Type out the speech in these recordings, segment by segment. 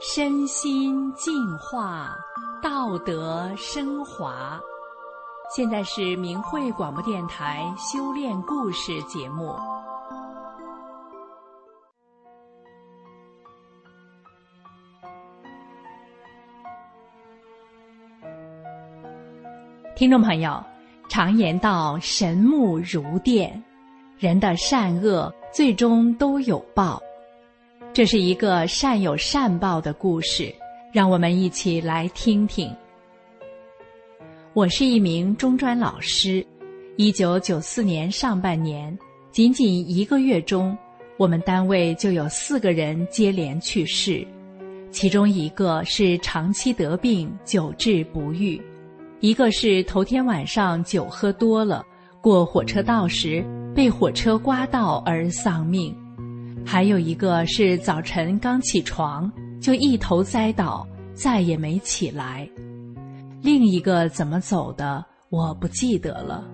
身心净化，道德升华。现在是明慧广播电台修炼故事节目。听众朋友，常言道：“神目如电，人的善恶最终都有报。”这是一个善有善报的故事，让我们一起来听听。我是一名中专老师，一九九四年上半年，仅仅一个月中，我们单位就有四个人接连去世，其中一个是长期得病久治不愈。一个是头天晚上酒喝多了，过火车道时被火车刮到而丧命；还有一个是早晨刚起床就一头栽倒，再也没起来。另一个怎么走的，我不记得了。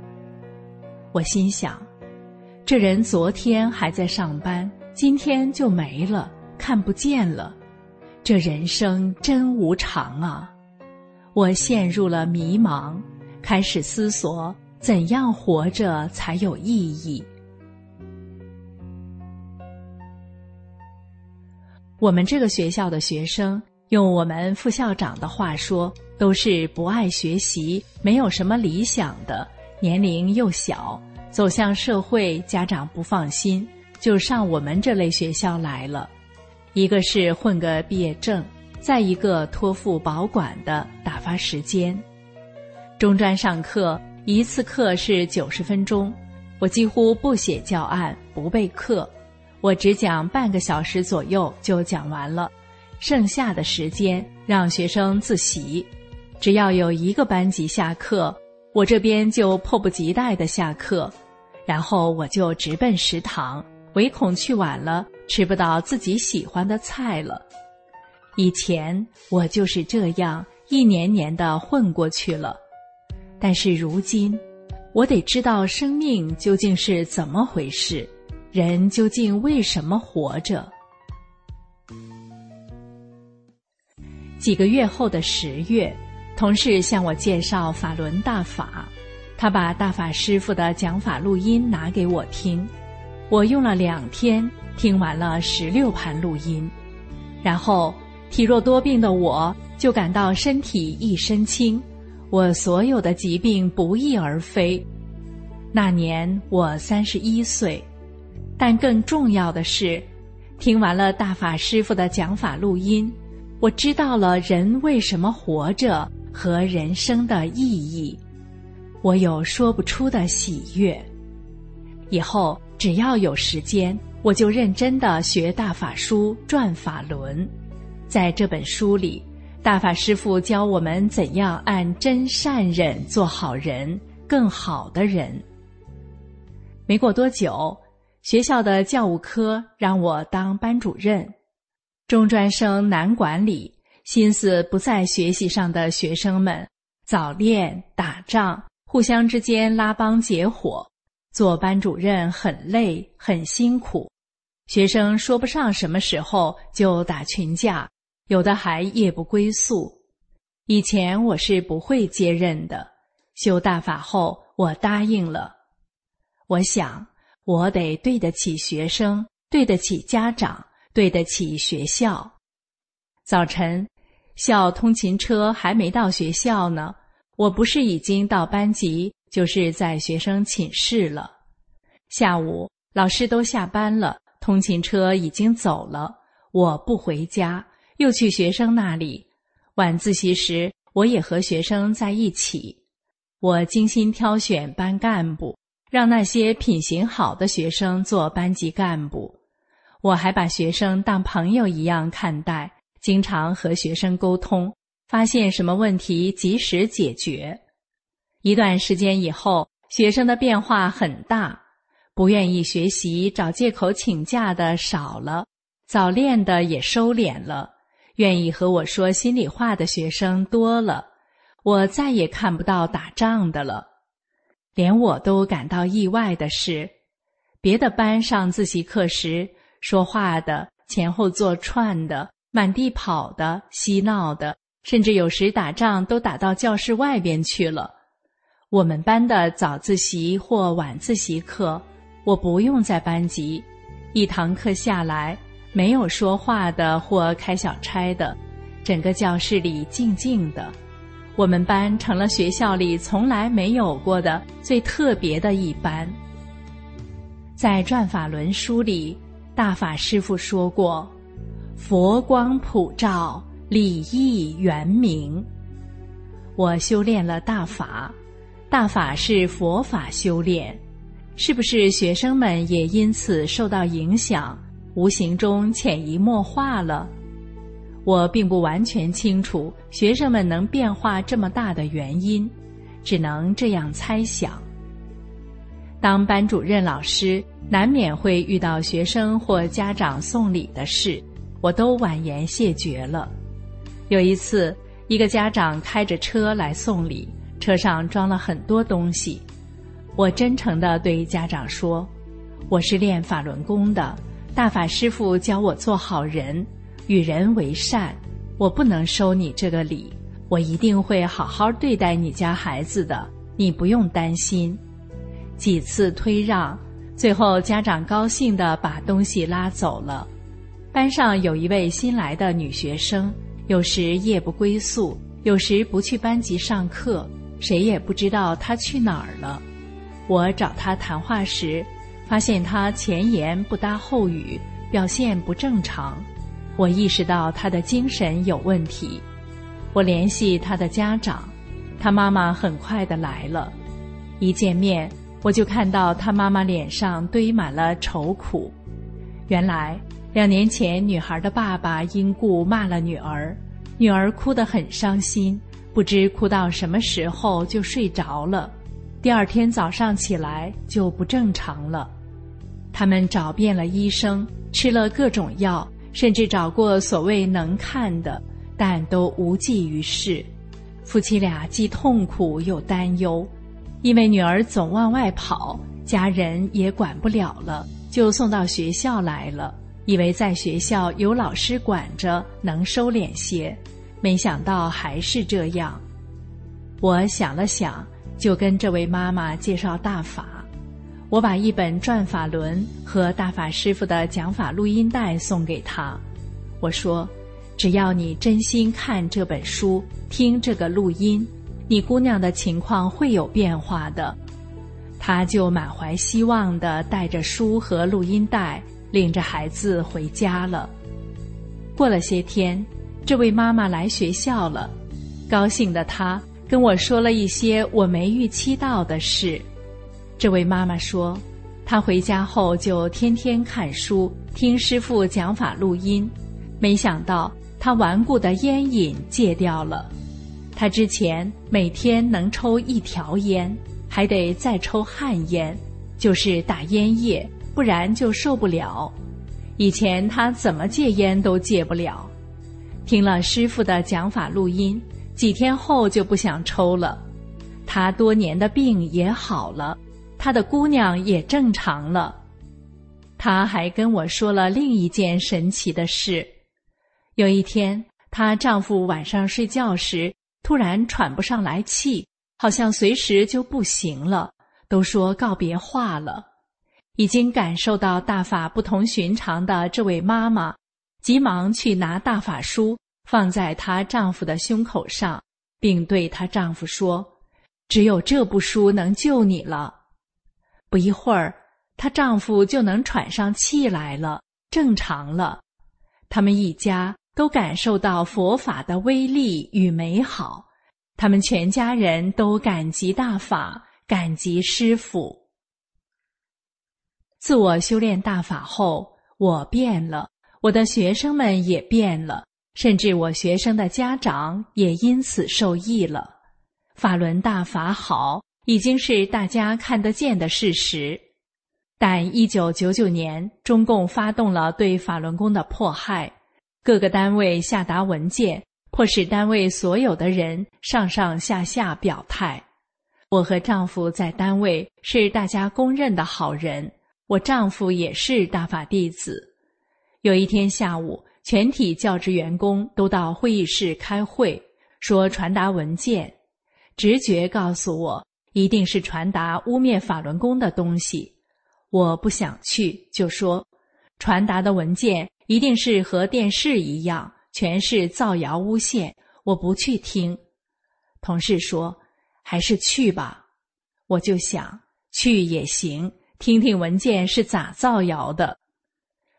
我心想，这人昨天还在上班，今天就没了，看不见了。这人生真无常啊！我陷入了迷茫，开始思索怎样活着才有意义。我们这个学校的学生，用我们副校长的话说，都是不爱学习、没有什么理想的，年龄又小，走向社会，家长不放心，就上我们这类学校来了。一个是混个毕业证。再一个托付保管的打发时间，中专上课一次课是九十分钟，我几乎不写教案不备课，我只讲半个小时左右就讲完了，剩下的时间让学生自习。只要有一个班级下课，我这边就迫不及待的下课，然后我就直奔食堂，唯恐去晚了吃不到自己喜欢的菜了。以前我就是这样一年年的混过去了，但是如今，我得知道生命究竟是怎么回事，人究竟为什么活着。几个月后的十月，同事向我介绍法轮大法，他把大法师傅的讲法录音拿给我听，我用了两天听完了十六盘录音，然后。体弱多病的我，就感到身体一身轻，我所有的疾病不翼而飞。那年我三十一岁，但更重要的是，听完了大法师傅的讲法录音，我知道了人为什么活着和人生的意义，我有说不出的喜悦。以后只要有时间，我就认真的学大法书转法轮。在这本书里，大法师父教我们怎样按真善忍做好人，更好的人。没过多久，学校的教务科让我当班主任。中专生难管理，心思不在学习上的学生们，早恋、打仗，互相之间拉帮结伙，做班主任很累很辛苦。学生说不上什么时候就打群架。有的还夜不归宿，以前我是不会接任的。修大法后，我答应了。我想，我得对得起学生，对得起家长，对得起学校。早晨，校通勤车还没到学校呢，我不是已经到班级，就是在学生寝室了。下午，老师都下班了，通勤车已经走了，我不回家。又去学生那里，晚自习时我也和学生在一起。我精心挑选班干部，让那些品行好的学生做班级干部。我还把学生当朋友一样看待，经常和学生沟通，发现什么问题及时解决。一段时间以后，学生的变化很大，不愿意学习、找借口请假的少了，早恋的也收敛了。愿意和我说心里话的学生多了，我再也看不到打仗的了。连我都感到意外的是，别的班上自习课时说话的前后坐串的，满地跑的，嬉闹的，甚至有时打仗都打到教室外边去了。我们班的早自习或晚自习课，我不用在班级，一堂课下来没有说话的或开小差的，整个教室里静静的。我们班成了学校里从来没有过的最特别的一班。在转法轮书里，大法师父说过：“佛光普照，礼义圆明。”我修炼了大法，大法是佛法修炼，是不是学生们也因此受到影响，无形中潜移默化了？我并不完全清楚学生们能变化这么大的原因，只能这样猜想。当班主任老师难免会遇到学生或家长送礼的事，我都婉言谢绝了。有一次，一个家长开着车来送礼，车上装了很多东西。我真诚地对家长说：“我是练法轮功的，大法师父教我做好人。”与人为善，我不能收你这个礼，我一定会好好对待你家孩子的，你不用担心。几次推让，最后家长高兴地把东西拉走了。班上有一位新来的女学生，有时夜不归宿，有时不去班级上课，谁也不知道她去哪儿了。我找她谈话时，发现她前言不搭后语，表现不正常。我意识到他的精神有问题，我联系他的家长，他妈妈很快的来了。一见面，我就看到他妈妈脸上堆满了愁苦。原来两年前，女孩的爸爸因故骂了女儿，女儿哭得很伤心，不知哭到什么时候就睡着了。第二天早上起来就不正常了。他们找遍了医生，吃了各种药。甚至找过所谓能看的，但都无济于事。夫妻俩既痛苦又担忧，因为女儿总往外跑，家人也管不了了，就送到学校来了，以为在学校有老师管着，能收敛些。没想到还是这样。我想了想，就跟这位妈妈介绍大法。我把一本《转法轮》和大法师傅的讲法录音带送给他，我说：“只要你真心看这本书，听这个录音，你姑娘的情况会有变化的。”他就满怀希望地带着书和录音带，领着孩子回家了。过了些天，这位妈妈来学校了，高兴的她跟我说了一些我没预期到的事。这位妈妈说，她回家后就天天看书、听师傅讲法录音，没想到她顽固的烟瘾戒掉了。她之前每天能抽一条烟，还得再抽旱烟，就是打烟叶，不然就受不了。以前她怎么戒烟都戒不了，听了师傅的讲法录音，几天后就不想抽了。她多年的病也好了。他的姑娘也正常了，他还跟我说了另一件神奇的事。有一天，她丈夫晚上睡觉时突然喘不上来气，好像随时就不行了，都说告别话了。已经感受到大法不同寻常的这位妈妈，急忙去拿大法书放在她丈夫的胸口上，并对她丈夫说：“只有这部书能救你了。”不一会儿，她丈夫就能喘上气来了，正常了。他们一家都感受到佛法的威力与美好，他们全家人都感激大法，感激师父。自我修炼大法后，我变了，我的学生们也变了，甚至我学生的家长也因此受益了。法轮大法好。已经是大家看得见的事实，但一九九九年，中共发动了对法轮功的迫害，各个单位下达文件，迫使单位所有的人上上下下表态。我和丈夫在单位是大家公认的好人，我丈夫也是大法弟子。有一天下午，全体教职员工都到会议室开会，说传达文件。直觉告诉我，一定是传达污蔑法轮功的东西。我不想去，就说传达的文件一定是和电视一样，全是造谣诬陷。我不去听。同事说：“还是去吧。”我就想去也行，听听文件是咋造谣的。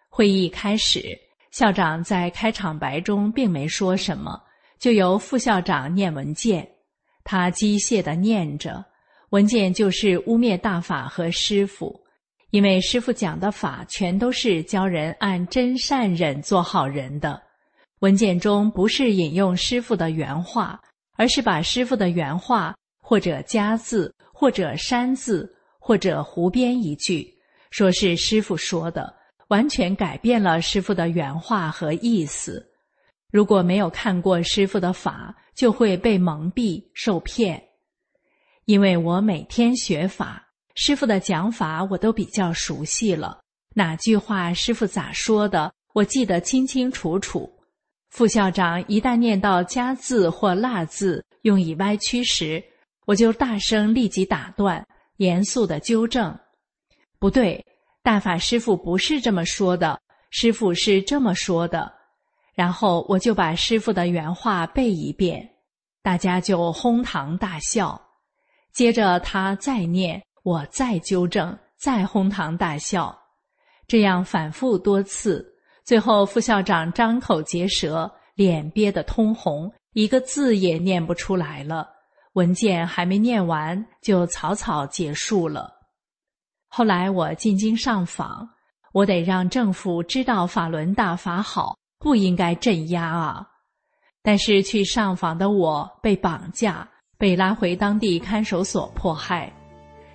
会议开始，校长在开场白中并没说什么，就由副校长念文件。他机械地念着，文件就是污蔑大法和师傅，因为师傅讲的法全都是教人按真善忍做好人的。文件中不是引用师傅的原话，而是把师傅的原话或者加字，或者删字，或者胡编一句，说是师傅说的，完全改变了师傅的原话和意思。如果没有看过师傅的法，就会被蒙蔽、受骗。因为我每天学法，师傅的讲法我都比较熟悉了。哪句话师傅咋说的，我记得清清楚楚。副校长一旦念到加字或落字，用以歪曲时，我就大声立即打断，严肃的纠正：不对，大法师傅不是这么说的，师傅是这么说的。然后我就把师傅的原话背一遍，大家就哄堂大笑。接着他再念，我再纠正，再哄堂大笑，这样反复多次。最后副校长张口结舌，脸憋得通红，一个字也念不出来了。文件还没念完，就草草结束了。后来我进京上访，我得让政府知道法轮大法好。不应该镇压啊！但是去上访的我被绑架，被拉回当地看守所迫害。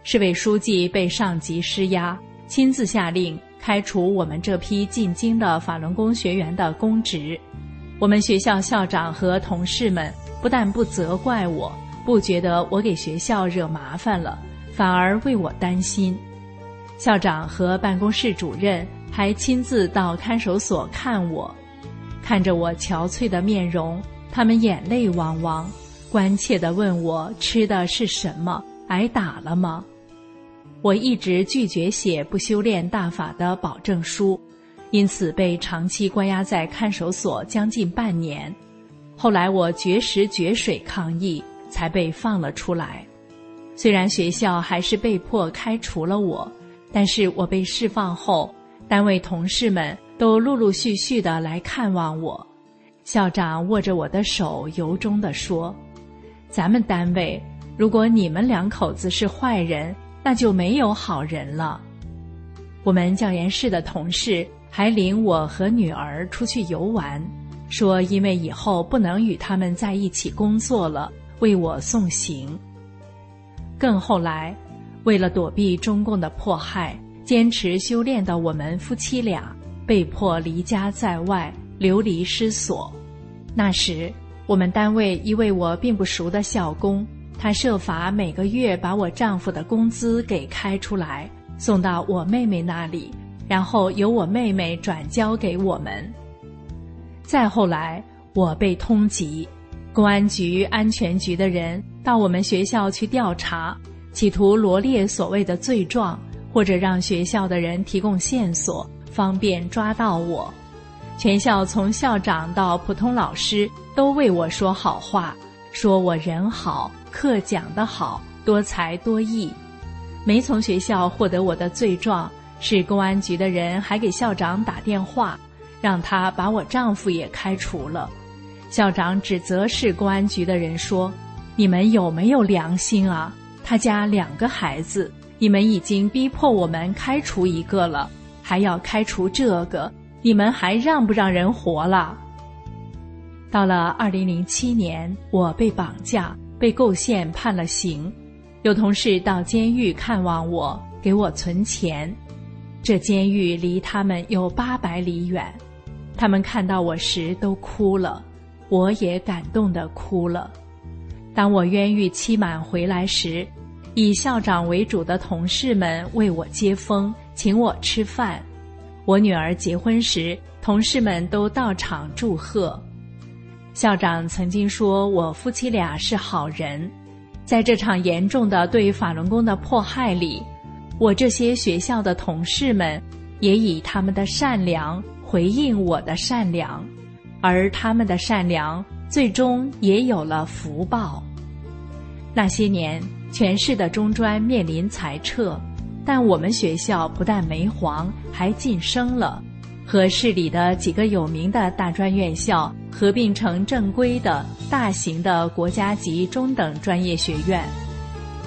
市委书记被上级施压，亲自下令开除我们这批进京的法轮功学员的公职。我们学校校长和同事们不但不责怪我，不觉得我给学校惹麻烦了，反而为我担心。校长和办公室主任还亲自到看守所看我。看着我憔悴的面容，他们眼泪汪汪，关切地问我吃的是什么，挨打了吗？我一直拒绝写不修炼大法的保证书，因此被长期关押在看守所将近半年。后来我绝食绝水抗议，才被放了出来。虽然学校还是被迫开除了我，但是我被释放后，单位同事们。都陆陆续续的来看望我，校长握着我的手，由衷的说：“咱们单位，如果你们两口子是坏人，那就没有好人了。”我们教研室的同事还领我和女儿出去游玩，说因为以后不能与他们在一起工作了，为我送行。更后来，为了躲避中共的迫害，坚持修炼的我们夫妻俩。被迫离家在外，流离失所。那时，我们单位一位我并不熟的校工，他设法每个月把我丈夫的工资给开出来，送到我妹妹那里，然后由我妹妹转交给我们。再后来，我被通缉，公安局、安全局的人到我们学校去调查，企图罗列所谓的罪状，或者让学校的人提供线索。方便抓到我，全校从校长到普通老师都为我说好话，说我人好，课讲得好，多才多艺。没从学校获得我的罪状，是公安局的人还给校长打电话，让他把我丈夫也开除了。校长指责市公安局的人说：“你们有没有良心啊？他家两个孩子，你们已经逼迫我们开除一个了。”还要开除这个，你们还让不让人活了？到了二零零七年，我被绑架，被构陷判了刑。有同事到监狱看望我，给我存钱。这监狱离他们有八百里远，他们看到我时都哭了，我也感动的哭了。当我冤狱期满回来时，以校长为主的同事们为我接风。请我吃饭，我女儿结婚时同事们都到场祝贺。校长曾经说：“我夫妻俩是好人。”在这场严重的对法轮功的迫害里，我这些学校的同事们也以他们的善良回应我的善良，而他们的善良最终也有了福报。那些年，全市的中专面临裁撤，但我们学校不但没黄，还晋升了。和市里的几个有名的大专院校合并成正规的大型的国家级中等专业学院，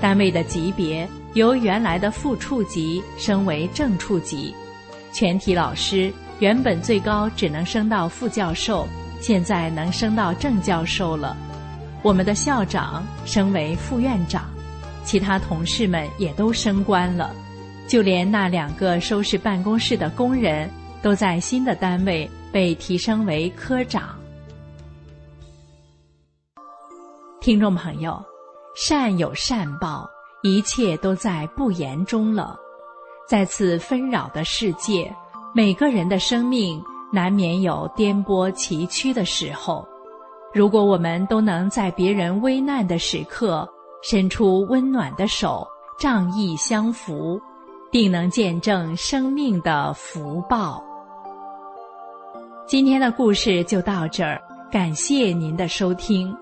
单位的级别由原来的副处级升为正处级，全体老师原本最高只能升到副教授，现在能升到正教授了。我们的校长升为副院长，其他同事们也都升官了，就连那两个收拾办公室的工人。都在新的单位被提升为科长。听众朋友，善有善报，一切都在不言中了。在此纷扰的世界，每个人的生命难免有颠簸崎岖的时候。如果我们都能在别人危难的时刻伸出温暖的手，仗义相扶，定能见证生命的福报。今天的故事就到这儿，感谢您的收听。